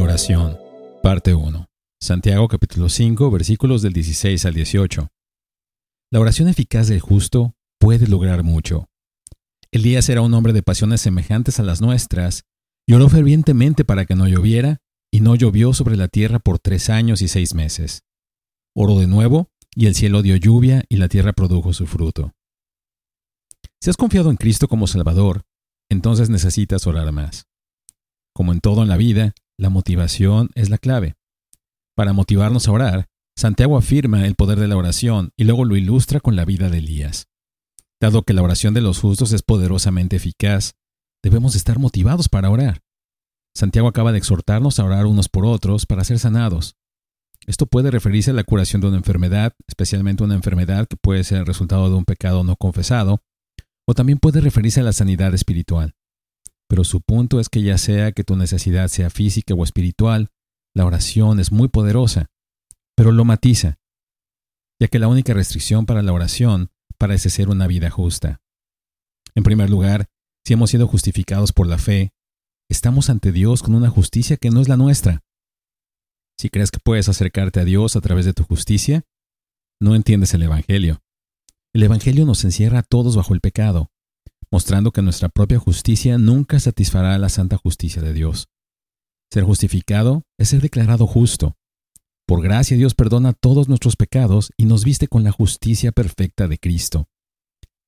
oración, parte 1. Santiago capítulo 5, versículos del 16 al 18. La oración eficaz del justo puede lograr mucho. Elías era un hombre de pasiones semejantes a las nuestras, y oró fervientemente para que no lloviera, y no llovió sobre la tierra por tres años y seis meses. Oró de nuevo, y el cielo dio lluvia, y la tierra produjo su fruto. Si has confiado en Cristo como Salvador, entonces necesitas orar más. Como en todo en la vida, la motivación es la clave. Para motivarnos a orar, Santiago afirma el poder de la oración y luego lo ilustra con la vida de Elías. Dado que la oración de los justos es poderosamente eficaz, debemos estar motivados para orar. Santiago acaba de exhortarnos a orar unos por otros para ser sanados. Esto puede referirse a la curación de una enfermedad, especialmente una enfermedad que puede ser el resultado de un pecado no confesado, o también puede referirse a la sanidad espiritual. Pero su punto es que ya sea que tu necesidad sea física o espiritual, la oración es muy poderosa, pero lo matiza, ya que la única restricción para la oración parece ser una vida justa. En primer lugar, si hemos sido justificados por la fe, estamos ante Dios con una justicia que no es la nuestra. Si crees que puedes acercarte a Dios a través de tu justicia, no entiendes el Evangelio. El Evangelio nos encierra a todos bajo el pecado, mostrando que nuestra propia justicia nunca satisfará la santa justicia de Dios. Ser justificado es ser declarado justo. Por gracia Dios perdona todos nuestros pecados y nos viste con la justicia perfecta de Cristo.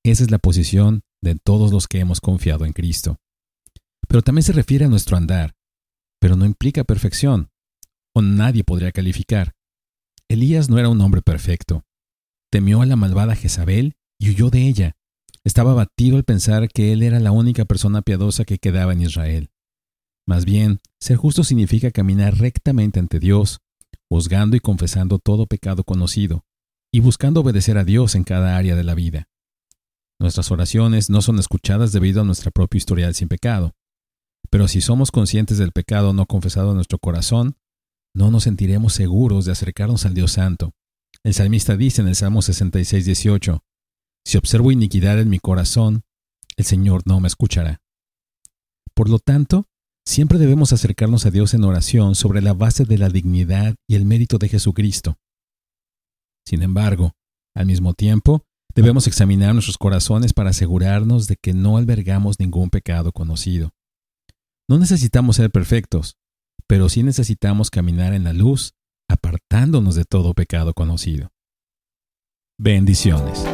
Esa es la posición de todos los que hemos confiado en Cristo. Pero también se refiere a nuestro andar, pero no implica perfección, o nadie podría calificar. Elías no era un hombre perfecto. Temió a la malvada Jezabel y huyó de ella. Estaba abatido al pensar que él era la única persona piadosa que quedaba en Israel. Más bien, ser justo significa caminar rectamente ante Dios, juzgando y confesando todo pecado conocido, y buscando obedecer a Dios en cada área de la vida. Nuestras oraciones no son escuchadas debido a nuestra propia historial sin pecado. Pero si somos conscientes del pecado no confesado en nuestro corazón, no nos sentiremos seguros de acercarnos al Dios Santo. El salmista dice en el Salmo 66, 18, Si observo iniquidad en mi corazón, el Señor no me escuchará. Por lo tanto, siempre debemos acercarnos a Dios en oración sobre la base de la dignidad y el mérito de Jesucristo. Sin embargo, al mismo tiempo, Debemos examinar nuestros corazones para asegurarnos de que no albergamos ningún pecado conocido. No necesitamos ser perfectos, pero sí necesitamos caminar en la luz, apartándonos de todo pecado conocido. Bendiciones.